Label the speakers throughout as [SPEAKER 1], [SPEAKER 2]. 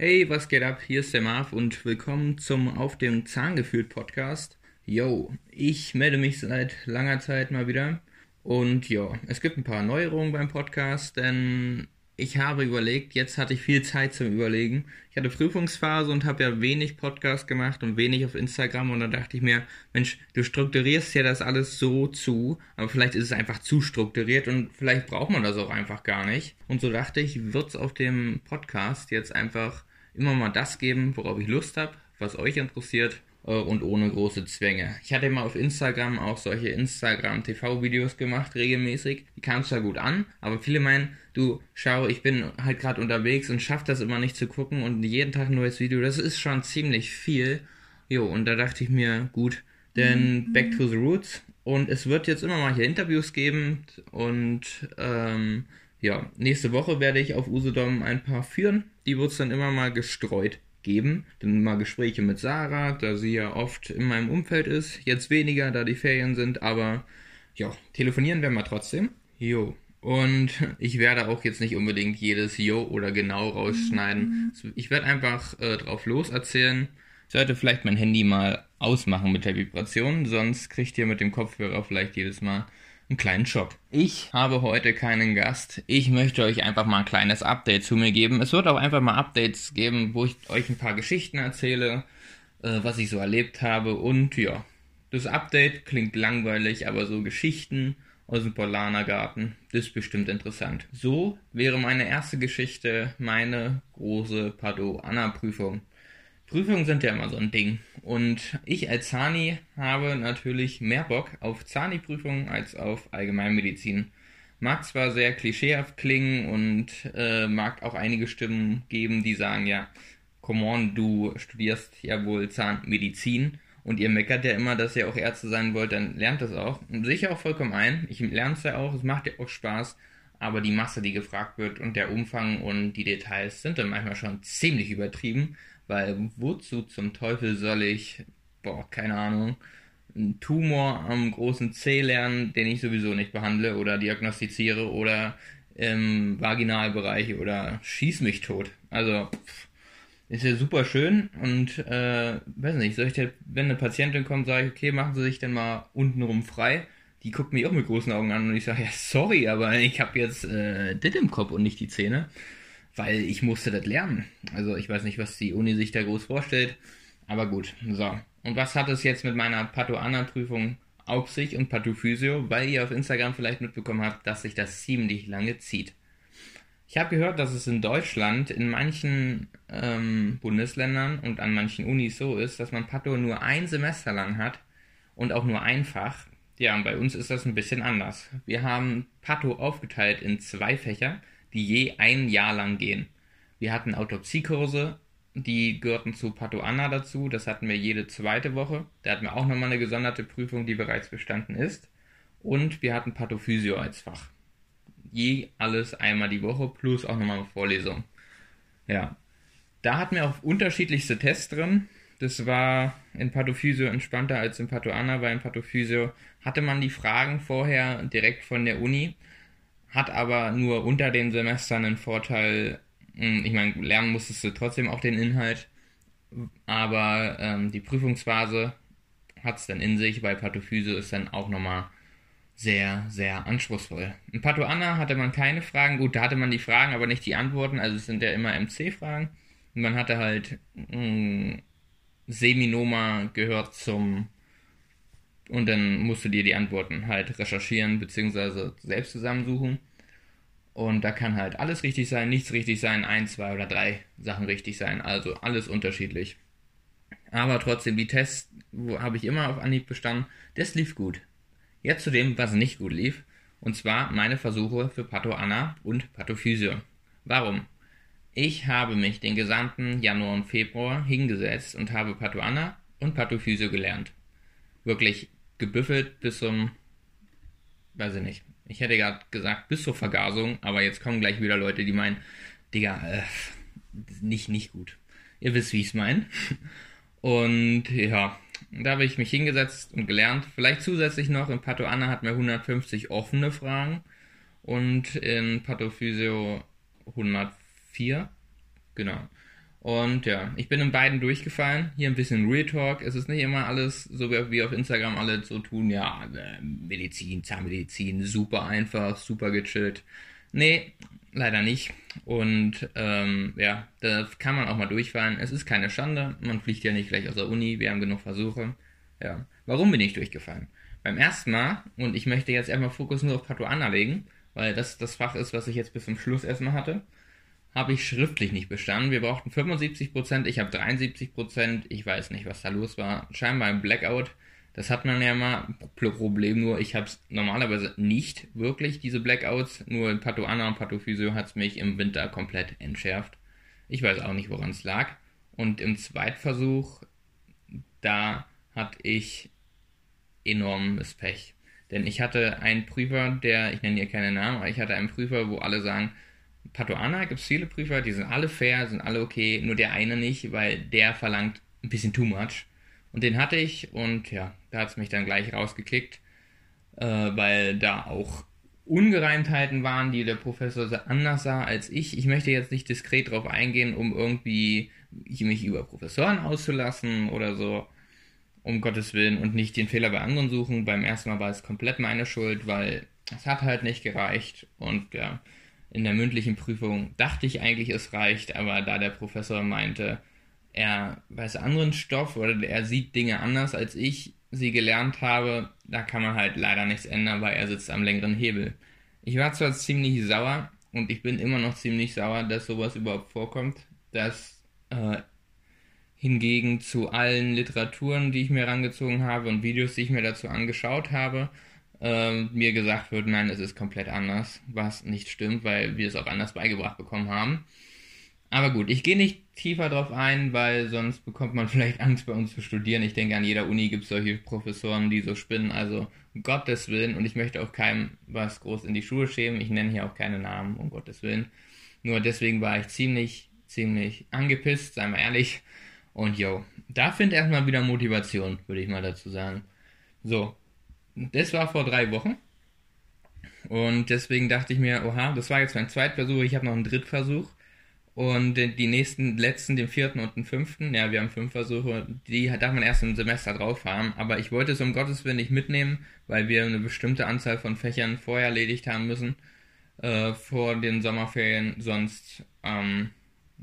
[SPEAKER 1] Hey, was geht ab? Hier ist der Marv und willkommen zum Auf dem Zahn gefühlt Podcast. Yo, ich melde mich seit langer Zeit mal wieder und ja, es gibt ein paar Neuerungen beim Podcast, denn ich habe überlegt, jetzt hatte ich viel Zeit zum Überlegen. Ich hatte Prüfungsphase und habe ja wenig Podcast gemacht und wenig auf Instagram und dann dachte ich mir, Mensch, du strukturierst ja das alles so zu, aber vielleicht ist es einfach zu strukturiert und vielleicht braucht man das auch einfach gar nicht. Und so dachte ich, wird es auf dem Podcast jetzt einfach immer mal das geben, worauf ich Lust habe, was euch interessiert äh, und ohne große Zwänge. Ich hatte mal auf Instagram auch solche Instagram-TV-Videos gemacht, regelmäßig. Die kamen zwar gut an, aber viele meinen, du, schau, ich bin halt gerade unterwegs und schaff das immer nicht zu gucken und jeden Tag ein neues Video, das ist schon ziemlich viel. Jo, und da dachte ich mir, gut, denn back to the roots. Und es wird jetzt immer mal hier Interviews geben und ähm, ja, nächste Woche werde ich auf Usedom ein paar führen. Die wird es dann immer mal gestreut geben. Dann mal Gespräche mit Sarah, da sie ja oft in meinem Umfeld ist. Jetzt weniger, da die Ferien sind, aber ja, telefonieren werden wir trotzdem. Jo. Und ich werde auch jetzt nicht unbedingt jedes Jo oder genau rausschneiden. Ich werde einfach äh, drauf los erzählen. Ich sollte vielleicht mein Handy mal ausmachen mit der Vibration, sonst kriegt ihr mit dem Kopfhörer vielleicht jedes Mal einen kleinen Schock. Ich habe heute keinen Gast. Ich möchte euch einfach mal ein kleines Update zu mir geben. Es wird auch einfach mal Updates geben, wo ich euch ein paar Geschichten erzähle, äh, was ich so erlebt habe. Und ja, das Update klingt langweilig, aber so Geschichten aus dem Polanergarten, das ist bestimmt interessant. So wäre meine erste Geschichte meine große Pado-Anna-Prüfung. Prüfungen sind ja immer so ein Ding. Und ich als Zani habe natürlich mehr Bock auf Zani-Prüfungen als auf Allgemeinmedizin. Mag zwar sehr klischeehaft klingen und äh, mag auch einige Stimmen geben, die sagen, ja, come on, du studierst ja wohl Zahnmedizin und ihr meckert ja immer, dass ihr auch Ärzte sein wollt, dann lernt es auch. Und sicher auch vollkommen ein. Ich lerne es ja auch, es macht ja auch Spaß, aber die Masse, die gefragt wird und der Umfang und die Details sind dann manchmal schon ziemlich übertrieben. Weil wozu zum Teufel soll ich, boah, keine Ahnung, einen Tumor am großen C lernen, den ich sowieso nicht behandle oder diagnostiziere oder im Vaginalbereich oder schieß mich tot. Also, ist ja super schön und äh, weiß nicht, soll ich dir, wenn eine Patientin kommt, sage ich, okay, machen Sie sich denn mal untenrum frei. Die guckt mich auch mit großen Augen an und ich sage, ja, sorry, aber ich habe jetzt äh, das im Kopf und nicht die Zähne weil ich musste das lernen. Also ich weiß nicht, was die Uni sich da groß vorstellt, aber gut. So. Und was hat es jetzt mit meiner Pato-Ana-Prüfung auf sich und Patophysio, weil ihr auf Instagram vielleicht mitbekommen habt, dass sich das ziemlich lange zieht. Ich habe gehört, dass es in Deutschland in manchen ähm, Bundesländern und an manchen Unis so ist, dass man Pato nur ein Semester lang hat und auch nur ein Fach. Ja, und bei uns ist das ein bisschen anders. Wir haben Pato aufgeteilt in zwei Fächer die je ein Jahr lang gehen. Wir hatten Autopsiekurse, die gehörten zu Pato Anna dazu, das hatten wir jede zweite Woche. Da hatten wir auch nochmal eine gesonderte Prüfung, die bereits bestanden ist. Und wir hatten Pathophysio als Fach. Je alles einmal die Woche plus auch nochmal eine Vorlesung. Ja. Da hatten wir auch unterschiedlichste Tests drin. Das war in Pathophysio entspannter als in Patho Anna, weil in Pathophysio hatte man die Fragen vorher direkt von der Uni hat aber nur unter den Semestern einen Vorteil. Hm, ich meine, lernen musstest du trotzdem auch den Inhalt, aber ähm, die Prüfungsphase hat es dann in sich, weil Pathophysio ist dann auch nochmal sehr, sehr anspruchsvoll. In Patho Anna hatte man keine Fragen, gut, da hatte man die Fragen, aber nicht die Antworten, also es sind ja immer MC-Fragen. Und man hatte halt mh, hm, Seminoma gehört zum und dann musst du dir die Antworten halt recherchieren bzw. selbst zusammensuchen. Und da kann halt alles richtig sein, nichts richtig sein, ein, zwei oder drei Sachen richtig sein. Also alles unterschiedlich. Aber trotzdem, die Tests habe ich immer auf Anhieb bestanden. Das lief gut. Jetzt zu dem, was nicht gut lief. Und zwar meine Versuche für Patho Anna und Pathophysio. Warum? Ich habe mich den gesamten Januar und Februar hingesetzt und habe Patho Anna und Pathophysio gelernt. Wirklich gebüffelt bis zum, weiß ich nicht. Ich hätte gerade gesagt bis zur Vergasung, aber jetzt kommen gleich wieder Leute, die meinen, Digga, äh, nicht, nicht gut. Ihr wisst, wie ich es meine. Und ja, da habe ich mich hingesetzt und gelernt. Vielleicht zusätzlich noch, in Pato Anna hatten wir 150 offene Fragen und in Pathophysio 104. Genau. Und ja, ich bin in beiden durchgefallen. Hier ein bisschen Real Talk. Es ist nicht immer alles so, wie auf Instagram alle so tun. Ja, äh, Medizin, Zahnmedizin, super einfach, super gechillt. Nee, leider nicht. Und ähm, ja, da kann man auch mal durchfallen. Es ist keine Schande. Man fliegt ja nicht gleich aus der Uni. Wir haben genug Versuche. Ja. Warum bin ich durchgefallen? Beim ersten Mal, und ich möchte jetzt erstmal Fokus nur auf Patuana legen, weil das das Fach ist, was ich jetzt bis zum Schluss erstmal hatte habe ich schriftlich nicht bestanden. Wir brauchten 75%, ich habe 73%, ich weiß nicht, was da los war. Scheinbar ein Blackout. Das hat man ja mal. Problem nur, ich habe es normalerweise nicht wirklich, diese Blackouts. Nur in Pato Anna und Pato Physio hat es mich im Winter komplett entschärft. Ich weiß auch nicht, woran es lag. Und im Zweitversuch, da hatte ich enormes Pech. Denn ich hatte einen Prüfer, der, ich nenne hier keine Namen, aber ich hatte einen Prüfer, wo alle sagen, Patuana gibt es viele Prüfer, die sind alle fair, sind alle okay, nur der eine nicht, weil der verlangt ein bisschen too much. Und den hatte ich und ja, da hat es mich dann gleich rausgekickt, äh, weil da auch Ungereimtheiten waren, die der Professor anders sah als ich. Ich möchte jetzt nicht diskret darauf eingehen, um irgendwie mich über Professoren auszulassen oder so, um Gottes Willen, und nicht den Fehler bei anderen suchen. Beim ersten Mal war es komplett meine Schuld, weil es hat halt nicht gereicht und ja, in der mündlichen Prüfung dachte ich eigentlich, es reicht, aber da der Professor meinte, er weiß anderen Stoff oder er sieht Dinge anders als ich sie gelernt habe, da kann man halt leider nichts ändern, weil er sitzt am längeren Hebel. Ich war zwar ziemlich sauer und ich bin immer noch ziemlich sauer, dass sowas überhaupt vorkommt, dass äh, hingegen zu allen Literaturen, die ich mir rangezogen habe und Videos, die ich mir dazu angeschaut habe, äh, mir gesagt wird, nein, es ist komplett anders, was nicht stimmt, weil wir es auch anders beigebracht bekommen haben. Aber gut, ich gehe nicht tiefer drauf ein, weil sonst bekommt man vielleicht Angst bei uns zu studieren. Ich denke, an jeder Uni gibt es solche Professoren, die so spinnen. Also um Gottes Willen. Und ich möchte auch keinem was groß in die Schuhe schämen. Ich nenne hier auch keine Namen, um Gottes Willen. Nur deswegen war ich ziemlich, ziemlich angepisst, sei mal ehrlich. Und yo, da findet erstmal wieder Motivation, würde ich mal dazu sagen. So, das war vor drei Wochen. Und deswegen dachte ich mir, oha, das war jetzt mein Zweitversuch, ich habe noch einen Drittversuch. Und die nächsten, letzten, den vierten und den fünften, ja, wir haben fünf Versuche, die darf man erst im Semester drauf haben. Aber ich wollte es um Gottes Willen nicht mitnehmen, weil wir eine bestimmte Anzahl von Fächern vorher erledigt haben müssen, äh, vor den Sommerferien. Sonst, ähm,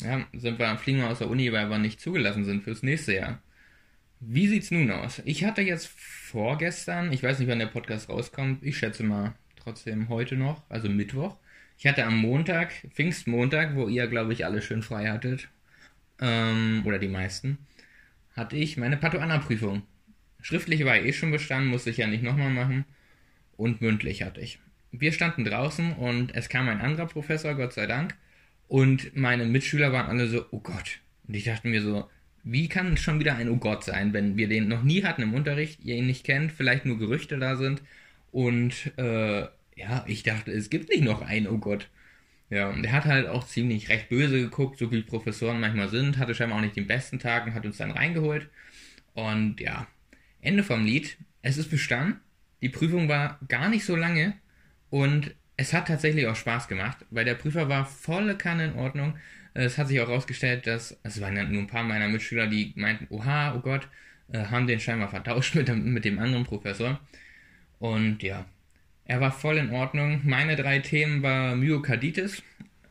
[SPEAKER 1] ja, sind wir, fliegen wir aus der Uni, weil wir nicht zugelassen sind fürs nächste Jahr. Wie sieht's nun aus? Ich hatte jetzt vorgestern, ich weiß nicht, wann der Podcast rauskommt, ich schätze mal trotzdem heute noch, also Mittwoch. Ich hatte am Montag, Pfingstmontag, wo ihr, glaube ich, alle schön frei hattet, ähm, oder die meisten, hatte ich meine Patoana-Prüfung. Schriftlich war ich eh schon bestanden, musste ich ja nicht nochmal machen. Und mündlich hatte ich. Wir standen draußen und es kam ein anderer Professor, Gott sei Dank. Und meine Mitschüler waren alle so, oh Gott. Und ich dachte mir so, wie kann schon wieder ein Oh Gott sein, wenn wir den noch nie hatten im Unterricht, ihr ihn nicht kennt, vielleicht nur Gerüchte da sind und äh, ja, ich dachte, es gibt nicht noch ein Oh Gott. Ja, und er hat halt auch ziemlich recht böse geguckt, so wie Professoren manchmal sind, hatte scheinbar auch nicht den besten Tag und hat uns dann reingeholt. Und ja, Ende vom Lied. Es ist bestanden. Die Prüfung war gar nicht so lange und es hat tatsächlich auch Spaß gemacht, weil der Prüfer war volle Kanne in Ordnung. Es hat sich auch herausgestellt, dass, es waren nur ein paar meiner Mitschüler, die meinten, oha, oh Gott, äh, haben den scheinbar vertauscht mit dem, mit dem anderen Professor. Und ja, er war voll in Ordnung. Meine drei Themen war Myokarditis,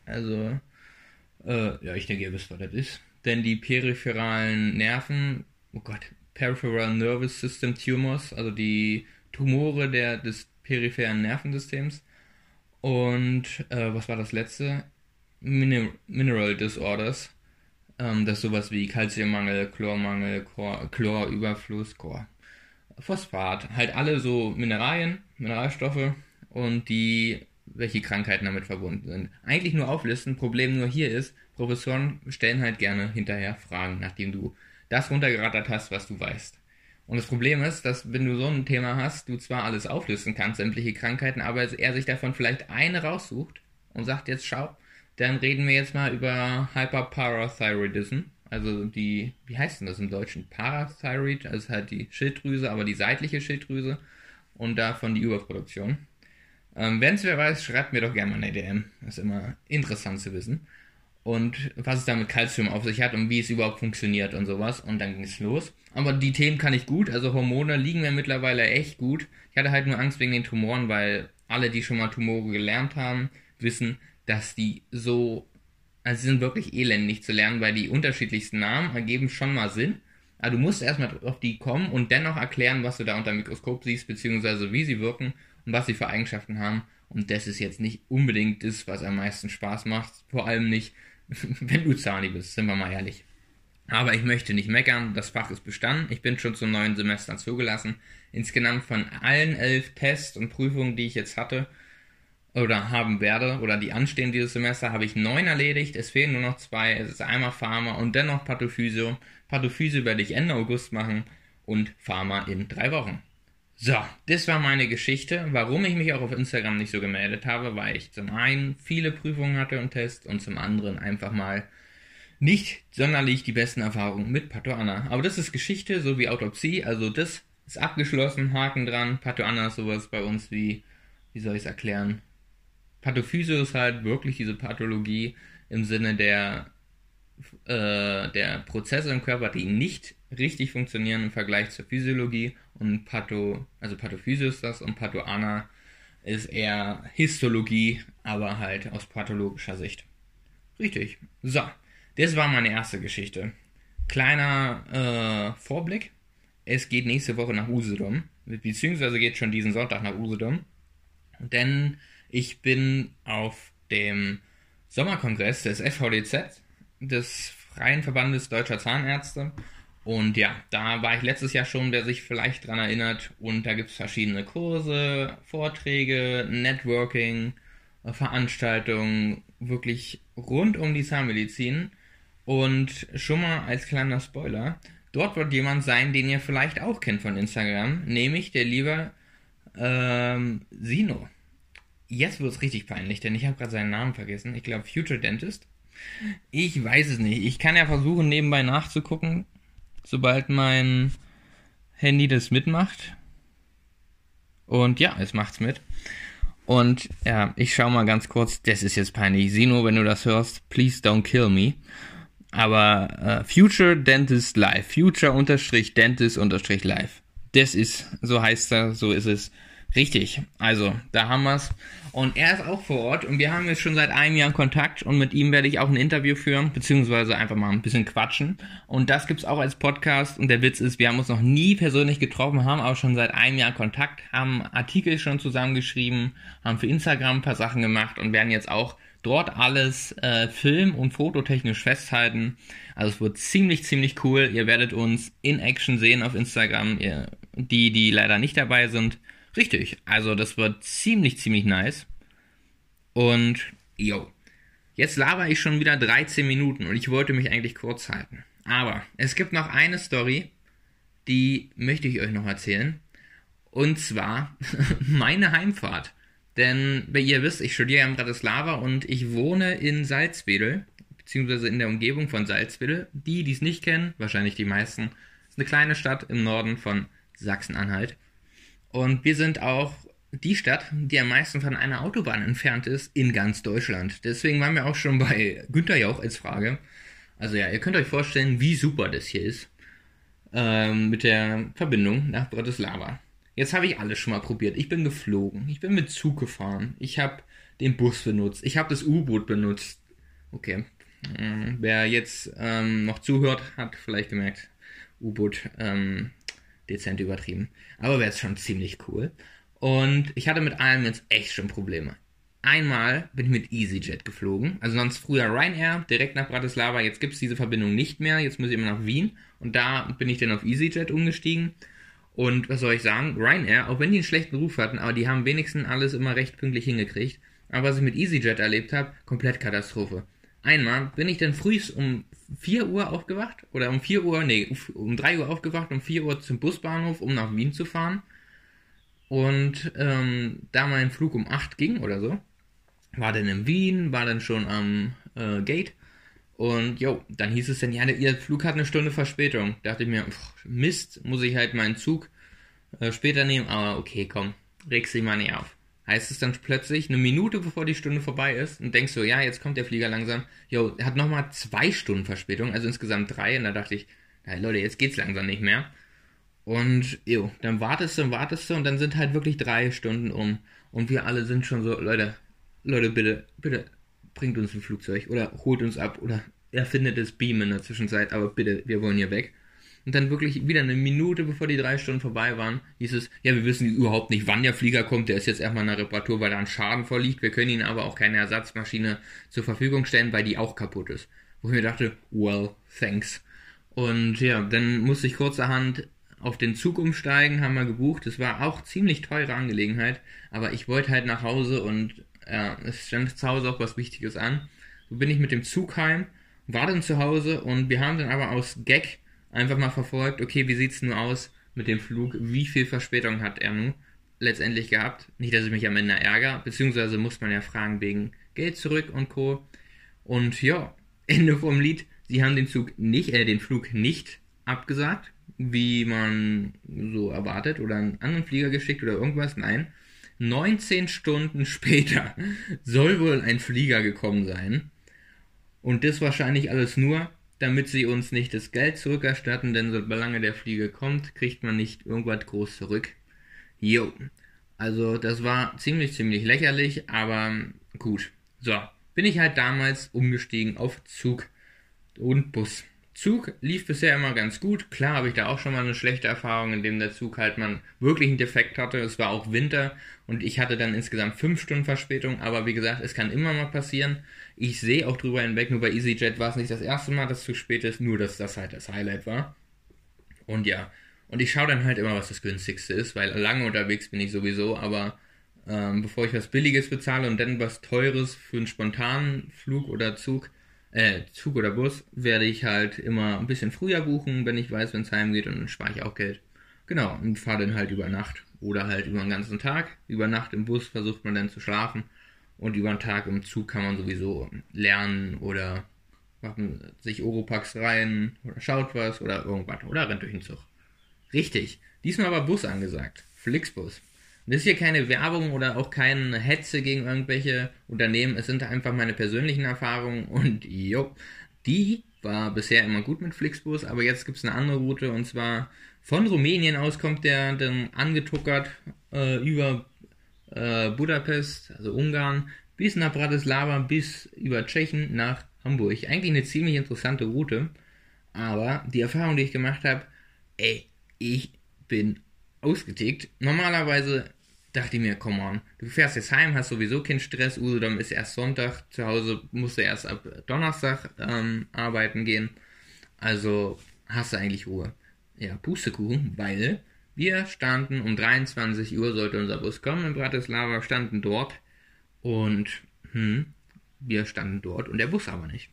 [SPEAKER 1] also, äh, ja, ich denke, ihr wisst, was das ist. Denn die peripheralen Nerven, oh Gott, Peripheral Nervous System Tumors, also die Tumore der, des peripheren Nervensystems. Und äh, was war das letzte? Mineral, Mineral Disorders. Ähm, das ist sowas wie Kalziummangel, Chlormangel, Chlor, Chlorüberfluss, Chlor, Phosphat. Halt alle so Mineralien, Mineralstoffe und die, welche Krankheiten damit verbunden sind. Eigentlich nur auflisten. Problem nur hier ist, Professoren stellen halt gerne hinterher Fragen, nachdem du das runtergerattert hast, was du weißt. Und das Problem ist, dass wenn du so ein Thema hast, du zwar alles auflisten kannst, sämtliche Krankheiten, aber er sich davon vielleicht eine raussucht und sagt jetzt, schau, dann reden wir jetzt mal über Hyperparathyroidism. Also die, wie heißt denn das im Deutschen? Parathyroid, also halt die Schilddrüse, aber die seitliche Schilddrüse und davon die Überproduktion. Ähm, Wenn es wer weiß, schreibt mir doch gerne mal eine DM. Ist immer interessant zu wissen. und was es da mit Calcium auf sich hat und wie es überhaupt funktioniert und sowas. Und dann ging es los. Aber die Themen kann ich gut, also Hormone liegen mir mittlerweile echt gut. Ich hatte halt nur Angst wegen den Tumoren, weil alle, die schon mal Tumore gelernt haben, wissen, dass die so, also sie sind wirklich elendig zu lernen, weil die unterschiedlichsten Namen ergeben schon mal Sinn. Aber du musst erstmal auf die kommen und dennoch erklären, was du da unter dem Mikroskop siehst, beziehungsweise wie sie wirken und was sie für Eigenschaften haben. Und das ist jetzt nicht unbedingt das, was am meisten Spaß macht. Vor allem nicht, wenn du Zahni bist, sind wir mal ehrlich. Aber ich möchte nicht meckern, das Fach ist bestanden. Ich bin schon zum neuen Semester zugelassen. Insgesamt von allen elf Tests und Prüfungen, die ich jetzt hatte oder haben werde oder die anstehen dieses Semester, habe ich neun erledigt. Es fehlen nur noch zwei. Es ist einmal Pharma und dennoch Pathophysio. Pathophysio werde ich Ende August machen und Pharma in drei Wochen. So, das war meine Geschichte. Warum ich mich auch auf Instagram nicht so gemeldet habe, weil ich zum einen viele Prüfungen hatte und Tests und zum anderen einfach mal nicht sonderlich die besten Erfahrungen mit Patoana. Aber das ist Geschichte, so wie Autopsie. Also das ist abgeschlossen, Haken dran. Patoana ist sowas bei uns wie, wie soll ich es erklären? Pathophysio ist halt wirklich diese Pathologie im Sinne der, äh, der Prozesse im Körper, die nicht richtig funktionieren im Vergleich zur Physiologie und Patho, also Pathophysio ist das und Pathoana ist eher Histologie, aber halt aus pathologischer Sicht. Richtig. So, das war meine erste Geschichte. Kleiner äh, Vorblick. Es geht nächste Woche nach Usedom, beziehungsweise geht schon diesen Sonntag nach Usedom. Denn ich bin auf dem Sommerkongress des FVDZ, des Freien Verbandes Deutscher Zahnärzte. Und ja, da war ich letztes Jahr schon, wer sich vielleicht dran erinnert. Und da gibt es verschiedene Kurse, Vorträge, Networking, Veranstaltungen, wirklich rund um die Zahnmedizin. Und schon mal als kleiner Spoiler, dort wird jemand sein, den ihr vielleicht auch kennt von Instagram, nämlich der liebe ähm, Sino. Jetzt wird es richtig peinlich, denn ich habe gerade seinen Namen vergessen. Ich glaube Future Dentist. Ich weiß es nicht. Ich kann ja versuchen, nebenbei nachzugucken, sobald mein Handy das mitmacht. Und ja, es macht's mit. Und ja, ich schau mal ganz kurz. Das ist jetzt peinlich. Sino, wenn du das hörst, please don't kill me. Aber äh, Future Dentist Live, Future unterstrich Dentist unterstrich Live. Das ist, so heißt er, so ist es. Richtig. Also, da haben wir's. Und er ist auch vor Ort und wir haben jetzt schon seit einem Jahr Kontakt und mit ihm werde ich auch ein Interview führen, beziehungsweise einfach mal ein bisschen quatschen. Und das gibt's auch als Podcast und der Witz ist, wir haben uns noch nie persönlich getroffen, haben auch schon seit einem Jahr Kontakt, haben Artikel schon zusammengeschrieben, haben für Instagram ein paar Sachen gemacht und werden jetzt auch dort alles äh, film- und fototechnisch festhalten. Also es wird ziemlich, ziemlich cool. Ihr werdet uns in Action sehen auf Instagram. Ihr, die, die leider nicht dabei sind. Richtig. Also das wird ziemlich, ziemlich nice. Und, yo. Jetzt laber ich schon wieder 13 Minuten und ich wollte mich eigentlich kurz halten. Aber es gibt noch eine Story, die möchte ich euch noch erzählen. Und zwar meine Heimfahrt. Denn, wie ihr wisst, ich studiere in Bratislava und ich wohne in Salzwedel, beziehungsweise in der Umgebung von Salzwedel. Die, die es nicht kennen, wahrscheinlich die meisten, ist eine kleine Stadt im Norden von Sachsen-Anhalt. Und wir sind auch die Stadt, die am meisten von einer Autobahn entfernt ist in ganz Deutschland. Deswegen waren wir auch schon bei Günther Jauch als Frage. Also ja, ihr könnt euch vorstellen, wie super das hier ist ähm, mit der Verbindung nach Bratislava. Jetzt habe ich alles schon mal probiert. Ich bin geflogen. Ich bin mit Zug gefahren. Ich habe den Bus benutzt. Ich habe das U-Boot benutzt. Okay. Ähm, wer jetzt ähm, noch zuhört, hat vielleicht gemerkt, U-Boot ähm, dezent übertrieben. Aber wäre es schon ziemlich cool. Und ich hatte mit allem jetzt echt schon Probleme. Einmal bin ich mit EasyJet geflogen. Also sonst früher Ryanair, direkt nach Bratislava. Jetzt gibt es diese Verbindung nicht mehr. Jetzt muss ich immer nach Wien. Und da bin ich dann auf EasyJet umgestiegen. Und was soll ich sagen? Ryanair, auch wenn die einen schlechten Ruf hatten, aber die haben wenigstens alles immer recht pünktlich hingekriegt. Aber was ich mit EasyJet erlebt habe, komplett Katastrophe. Einmal bin ich dann früh um 4 Uhr aufgewacht, oder um 4 Uhr, nee, um 3 Uhr aufgewacht, um 4 Uhr zum Busbahnhof, um nach Wien zu fahren. Und ähm, da mein Flug um 8 ging oder so, war dann in Wien, war dann schon am äh, Gate und jo, dann hieß es dann, ja, ihr Flug hat eine Stunde Verspätung. Da dachte ich mir, pff, Mist, muss ich halt meinen Zug äh, später nehmen, aber okay, komm, regst dich mal nicht auf. Heißt es dann plötzlich eine Minute bevor die Stunde vorbei ist und denkst so, ja, jetzt kommt der Flieger langsam. Jo, er hat nochmal zwei Stunden Verspätung, also insgesamt drei. Und da dachte ich, hey Leute, jetzt geht's langsam nicht mehr. Und jo, dann wartest du und wartest du und dann sind halt wirklich drei Stunden um. Und wir alle sind schon so, Leute, Leute, bitte, bitte, bringt uns ein Flugzeug oder holt uns ab oder erfindet das Beam in der Zwischenzeit, aber bitte, wir wollen hier weg. Und dann wirklich wieder eine Minute bevor die drei Stunden vorbei waren, hieß es, ja, wir wissen überhaupt nicht, wann der Flieger kommt. Der ist jetzt erstmal in der Reparatur, weil da ein Schaden vorliegt. Wir können ihnen aber auch keine Ersatzmaschine zur Verfügung stellen, weil die auch kaputt ist. Wo ich mir dachte, well, thanks. Und ja, dann musste ich kurzerhand auf den Zug umsteigen, haben wir gebucht. Das war auch ziemlich teure Angelegenheit, aber ich wollte halt nach Hause und ja, es stand zu Hause auch was Wichtiges an. So bin ich mit dem Zug heim, war dann zu Hause und wir haben dann aber aus Gag einfach mal verfolgt, okay, wie sieht's nur aus mit dem Flug, wie viel Verspätung hat er nun letztendlich gehabt? Nicht, dass ich mich am Ende ärgere, beziehungsweise muss man ja fragen wegen Geld zurück und Co. Und ja, Ende vom Lied, sie haben den Zug nicht, äh, den Flug nicht abgesagt, wie man so erwartet, oder einen anderen Flieger geschickt oder irgendwas, nein. 19 Stunden später soll wohl ein Flieger gekommen sein. Und das wahrscheinlich alles nur, damit sie uns nicht das Geld zurückerstatten, denn solange der Flieger kommt, kriegt man nicht irgendwas groß zurück. Jo. Also das war ziemlich, ziemlich lächerlich, aber gut. So, bin ich halt damals umgestiegen auf Zug und Bus. Zug lief bisher immer ganz gut. Klar habe ich da auch schon mal eine schlechte Erfahrung, indem der Zug halt mal wirklich einen Defekt hatte. Es war auch Winter und ich hatte dann insgesamt fünf Stunden Verspätung. Aber wie gesagt, es kann immer mal passieren. Ich sehe auch drüber hinweg. Nur bei EasyJet war es nicht das erste Mal, dass es zu spät ist. Nur, dass das halt das Highlight war. Und ja, und ich schaue dann halt immer, was das günstigste ist, weil lange unterwegs bin ich sowieso. Aber ähm, bevor ich was Billiges bezahle und dann was Teures für einen spontanen Flug oder Zug, äh, Zug oder Bus, werde ich halt immer ein bisschen früher buchen, wenn ich weiß, wenn es heimgeht und dann spare ich auch Geld. Genau, und fahre dann halt über Nacht oder halt über den ganzen Tag. Über Nacht im Bus versucht man dann zu schlafen und über den Tag im Zug kann man sowieso lernen oder machen sich Oropax rein oder schaut was oder irgendwas oder rennt durch den Zug. Richtig, diesmal war Bus angesagt. Flixbus. Das ist hier keine Werbung oder auch keine Hetze gegen irgendwelche Unternehmen. Es sind einfach meine persönlichen Erfahrungen und jo, die war bisher immer gut mit Flixbus, aber jetzt gibt es eine andere Route und zwar von Rumänien aus kommt der dann angetuckert äh, über äh, Budapest, also Ungarn, bis nach Bratislava, bis über Tschechien nach Hamburg. Eigentlich eine ziemlich interessante Route, aber die Erfahrung, die ich gemacht habe, ey, ich bin ausgetickt. Normalerweise dachte ich mir, come on, du fährst jetzt heim, hast sowieso keinen Stress, Usedom ist erst Sonntag, zu Hause musst du erst ab Donnerstag ähm, arbeiten gehen, also hast du eigentlich Ruhe. Ja, Pustekuchen, weil wir standen um 23 Uhr, sollte unser Bus kommen in Bratislava, standen dort und hm, wir standen dort und der Bus aber nicht.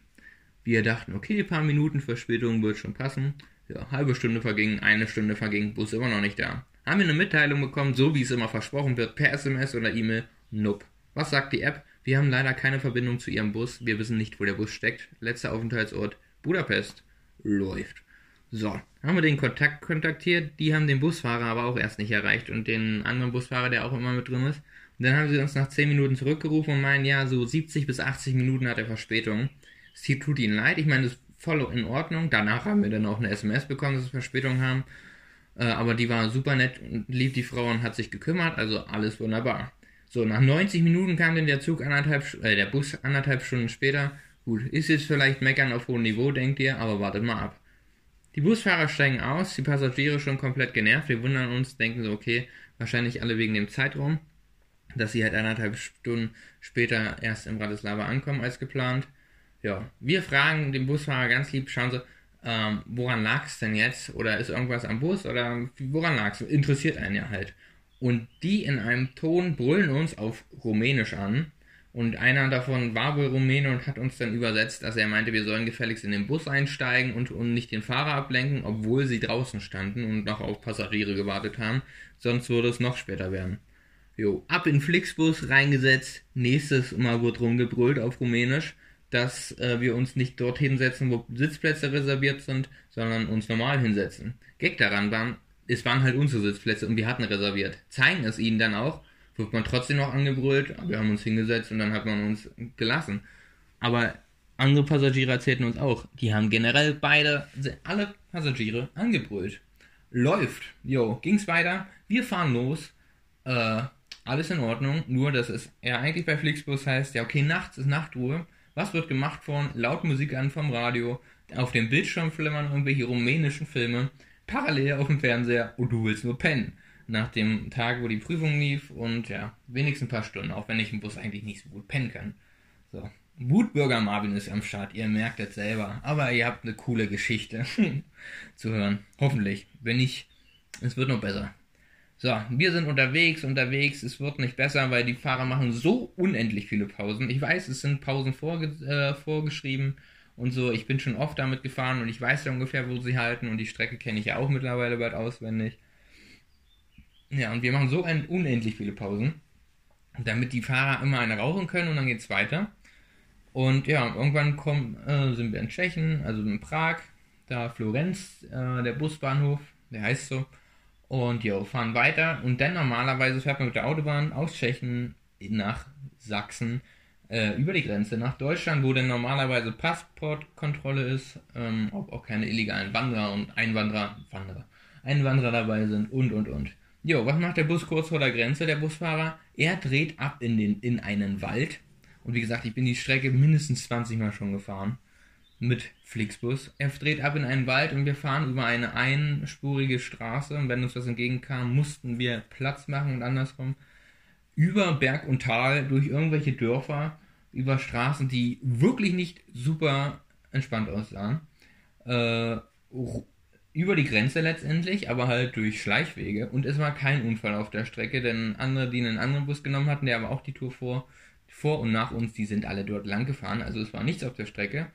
[SPEAKER 1] Wir dachten, okay, ein paar Minuten Verspätung wird schon passen. Ja, halbe Stunde verging, eine Stunde verging, Bus immer noch nicht da. Haben wir eine Mitteilung bekommen, so wie es immer versprochen wird, per SMS oder E-Mail? Nope. Was sagt die App? Wir haben leider keine Verbindung zu Ihrem Bus. Wir wissen nicht, wo der Bus steckt. Letzter Aufenthaltsort Budapest. Läuft. So, haben wir den Kontakt kontaktiert. Die haben den Busfahrer aber auch erst nicht erreicht und den anderen Busfahrer, der auch immer mit drin ist. Und dann haben sie uns nach 10 Minuten zurückgerufen und meinen, ja, so 70 bis 80 Minuten hat er Verspätung. Es tut ihnen leid. Ich meine, das ist voll in Ordnung. Danach haben wir dann auch eine SMS bekommen, dass wir Verspätung haben. Äh, aber die war super nett und lieb die Frau und hat sich gekümmert, also alles wunderbar. So, nach 90 Minuten kam dann der Zug anderthalb, äh, der Bus anderthalb Stunden später. Gut, ist jetzt vielleicht meckern auf hohem Niveau, denkt ihr, aber wartet mal ab. Die Busfahrer steigen aus, die Passagiere schon komplett genervt. Wir wundern uns, denken so, okay, wahrscheinlich alle wegen dem Zeitraum, dass sie halt anderthalb Stunden später erst in Bratislava ankommen als geplant. Ja, wir fragen den Busfahrer ganz lieb, schauen Sie, ähm, woran lag es denn jetzt? Oder ist irgendwas am Bus? Oder woran lag es? Interessiert einen ja halt. Und die in einem Ton brüllen uns auf Rumänisch an. Und einer davon war wohl Rumäne und hat uns dann übersetzt, dass er meinte, wir sollen gefälligst in den Bus einsteigen und, und nicht den Fahrer ablenken, obwohl sie draußen standen und noch auf Passagiere gewartet haben. Sonst würde es noch später werden. Jo, ab in Flixbus reingesetzt. Nächstes Mal wurde rumgebrüllt auf Rumänisch dass äh, wir uns nicht dort hinsetzen, wo Sitzplätze reserviert sind, sondern uns normal hinsetzen. Gag daran war, es waren halt unsere Sitzplätze und wir hatten reserviert. Zeigen es ihnen dann auch wird man trotzdem noch angebrüllt. Wir haben uns hingesetzt und dann hat man uns gelassen. Aber andere Passagiere erzählten uns auch, die haben generell beide, alle Passagiere angebrüllt. Läuft. Jo, ging's weiter. Wir fahren los. Äh, alles in Ordnung. Nur, dass es ja eigentlich bei Flixbus heißt, ja, okay, nachts ist Nachtruhe. Was wird gemacht von laut Musik an vom Radio? Auf dem Bildschirm flimmern irgendwelche rumänischen Filme. Parallel auf dem Fernseher und du willst nur pennen. Nach dem Tag, wo die Prüfung lief und ja, wenigstens ein paar Stunden, auch wenn ich im Bus eigentlich nicht so gut pennen kann. So, Wutbürger Marvin ist am Start, ihr merkt es selber. Aber ihr habt eine coole Geschichte zu hören. Hoffentlich. Wenn nicht, es wird noch besser. So, wir sind unterwegs, unterwegs. Es wird nicht besser, weil die Fahrer machen so unendlich viele Pausen. Ich weiß, es sind Pausen vorge äh, vorgeschrieben und so. Ich bin schon oft damit gefahren und ich weiß ja ungefähr, wo sie halten und die Strecke kenne ich ja auch mittlerweile bald auswendig. Ja, und wir machen so ein unendlich viele Pausen, damit die Fahrer immer eine rauchen können und dann geht es weiter. Und ja, irgendwann kommen, äh, sind wir in Tschechien, also in Prag, da Florenz, äh, der Busbahnhof, der heißt so. Und ja, fahren weiter. Und dann normalerweise fährt man mit der Autobahn aus Tschechien nach Sachsen äh, über die Grenze nach Deutschland, wo dann normalerweise Passportkontrolle ist, ähm, ob auch keine illegalen Wanderer und Einwanderer, Wanderer, Einwanderer dabei sind und und und. Jo, was macht der Bus kurz vor der Grenze, der Busfahrer? Er dreht ab in, den, in einen Wald und wie gesagt, ich bin die Strecke mindestens 20 Mal schon gefahren mit Flixbus. Er dreht ab in einen Wald und wir fahren über eine einspurige Straße und wenn uns was entgegenkam, mussten wir Platz machen und andersrum über Berg und Tal durch irgendwelche Dörfer, über Straßen, die wirklich nicht super entspannt aussahen. Äh, über die Grenze letztendlich, aber halt durch Schleichwege. Und es war kein Unfall auf der Strecke, denn andere, die einen anderen Bus genommen hatten, der aber auch die Tour vor, vor und nach uns, die sind alle dort lang gefahren, also es war nichts auf der Strecke.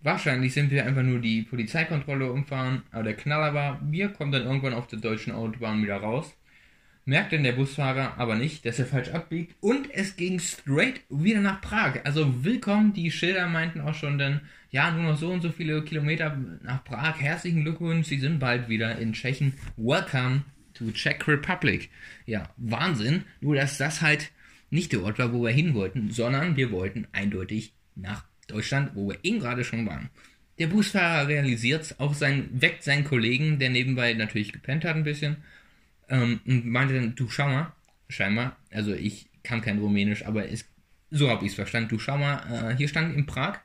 [SPEAKER 1] Wahrscheinlich sind wir einfach nur die Polizeikontrolle umfahren, aber der Knaller war, wir kommen dann irgendwann auf der deutschen Autobahn wieder raus. Merkt denn der Busfahrer aber nicht, dass er falsch abbiegt und es ging straight wieder nach Prag. Also willkommen, die Schilder meinten auch schon dann, ja, nur noch so und so viele Kilometer nach Prag. Herzlichen Glückwunsch, Sie sind bald wieder in Tschechien. Welcome to Czech Republic. Ja, Wahnsinn. Nur, dass das halt nicht der Ort war, wo wir hin wollten, sondern wir wollten eindeutig nach Deutschland, wo wir eben gerade schon waren. Der Busfahrer realisiert auch sein, weckt seinen Kollegen, der nebenbei natürlich gepennt hat ein bisschen, ähm, und meinte dann, du schau mal, scheinbar, also ich kann kein Rumänisch, aber es, so habe ich es verstanden, du schau mal, äh, hier stand in Prag,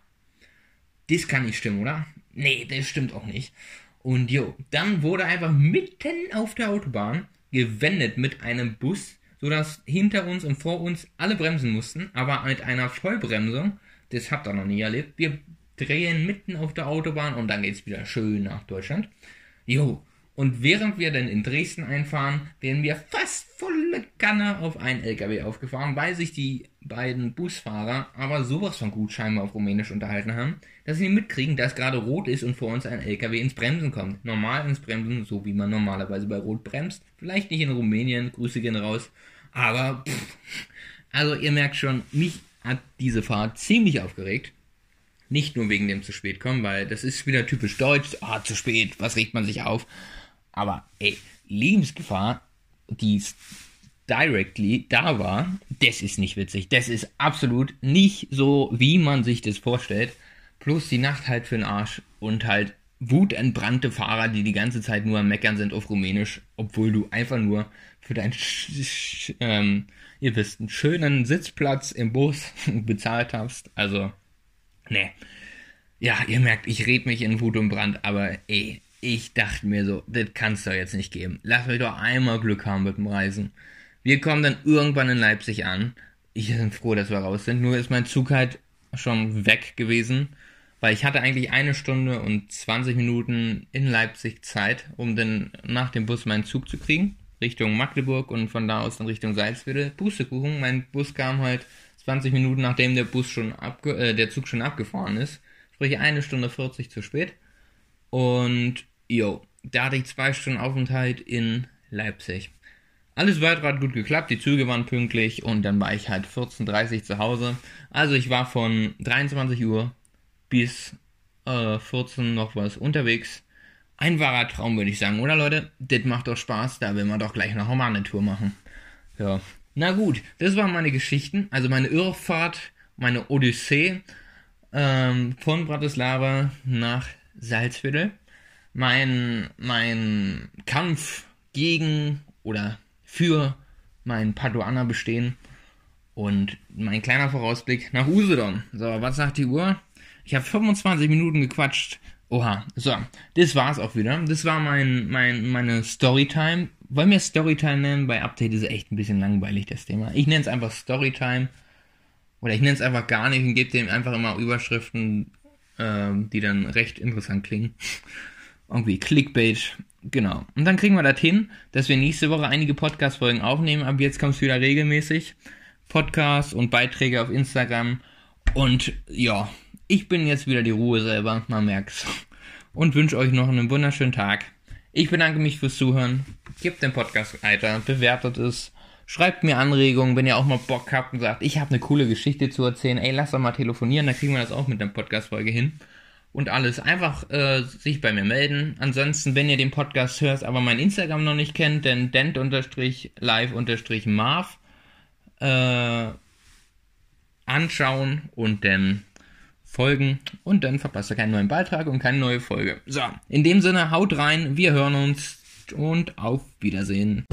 [SPEAKER 1] das kann nicht stimmen, oder? Nee, das stimmt auch nicht. Und jo, dann wurde einfach mitten auf der Autobahn gewendet mit einem Bus, sodass hinter uns und vor uns alle bremsen mussten, aber mit einer Vollbremsung. Das habt ihr noch nie erlebt. Wir drehen mitten auf der Autobahn und dann geht es wieder schön nach Deutschland. Jo, und während wir dann in Dresden einfahren, werden wir fast volle Kanne auf einen LKW aufgefahren, weil sich die beiden Busfahrer aber sowas von gut scheinbar auf Rumänisch unterhalten haben, dass sie mitkriegen, dass gerade rot ist und vor uns ein LKW ins Bremsen kommt. Normal ins Bremsen, so wie man normalerweise bei Rot bremst. Vielleicht nicht in Rumänien, Grüße gehen raus. Aber, pff, also ihr merkt schon, mich hat diese Fahrt ziemlich aufgeregt. Nicht nur wegen dem zu spät kommen, weil das ist wieder typisch deutsch. Ah, zu spät, was regt man sich auf? Aber ey, Lebensgefahr, die directly da war, das ist nicht witzig. Das ist absolut nicht so, wie man sich das vorstellt. Plus die Nacht halt für den Arsch und halt wutentbrannte Fahrer, die die ganze Zeit nur am Meckern sind auf Rumänisch, obwohl du einfach nur für deinen, ähm, ihr wisst, einen schönen Sitzplatz im Bus bezahlt hast. Also, ne. Ja, ihr merkt, ich red mich in Wut und Brand, aber ey, ich dachte mir so, das kannst du jetzt nicht geben. Lass mich doch einmal Glück haben mit dem Reisen. Wir kommen dann irgendwann in Leipzig an. Ich bin froh, dass wir raus sind. Nur ist mein Zug halt schon weg gewesen, weil ich hatte eigentlich eine Stunde und 20 Minuten in Leipzig Zeit, um dann nach dem Bus meinen Zug zu kriegen, Richtung Magdeburg und von da aus dann Richtung Salzwedel. Pustekuchen, mein Bus kam halt 20 Minuten nachdem der Bus schon abge äh, der Zug schon abgefahren ist, sprich eine Stunde 40 zu spät. Und Jo, da hatte ich zwei Stunden Aufenthalt in Leipzig. Alles weiter hat gut geklappt, die Züge waren pünktlich und dann war ich halt 14.30 Uhr zu Hause. Also ich war von 23 Uhr bis äh, 14 noch was unterwegs. Ein wahrer Traum, würde ich sagen, oder Leute? Das macht doch Spaß, da will man doch gleich noch eine Tour machen. Ja, Na gut, das waren meine Geschichten, also meine Irrfahrt, meine Odyssee ähm, von Bratislava nach Salzwedel. Mein, mein Kampf gegen oder für mein Paduana bestehen und mein kleiner Vorausblick nach Usedom. So, was sagt die Uhr? Ich habe 25 Minuten gequatscht. Oha, so, das war's auch wieder. Das war mein, mein, meine Storytime. Wollen wir Storytime nennen? Bei Update ist echt ein bisschen langweilig, das Thema. Ich nenne es einfach Storytime. Oder ich nenne es einfach gar nicht und gebe dem einfach immer Überschriften, äh, die dann recht interessant klingen. Irgendwie Clickbait. Genau. Und dann kriegen wir das hin, dass wir nächste Woche einige Podcast-Folgen aufnehmen. Ab jetzt kommt es wieder regelmäßig. Podcasts und Beiträge auf Instagram. Und ja, ich bin jetzt wieder die Ruhe selber, man merkt's. Und wünsche euch noch einen wunderschönen Tag. Ich bedanke mich fürs Zuhören. Gebt den Podcast weiter, bewertet es. Schreibt mir Anregungen, wenn ihr auch mal Bock habt und sagt, ich habe eine coole Geschichte zu erzählen. Ey, lass doch mal telefonieren, dann kriegen wir das auch mit der Podcast-Folge hin. Und alles. Einfach äh, sich bei mir melden. Ansonsten, wenn ihr den Podcast hört, aber mein Instagram noch nicht kennt, dann dent-live-marv äh, anschauen und dann folgen und dann verpasst ihr keinen neuen Beitrag und keine neue Folge. So, in dem Sinne, haut rein, wir hören uns und auf Wiedersehen.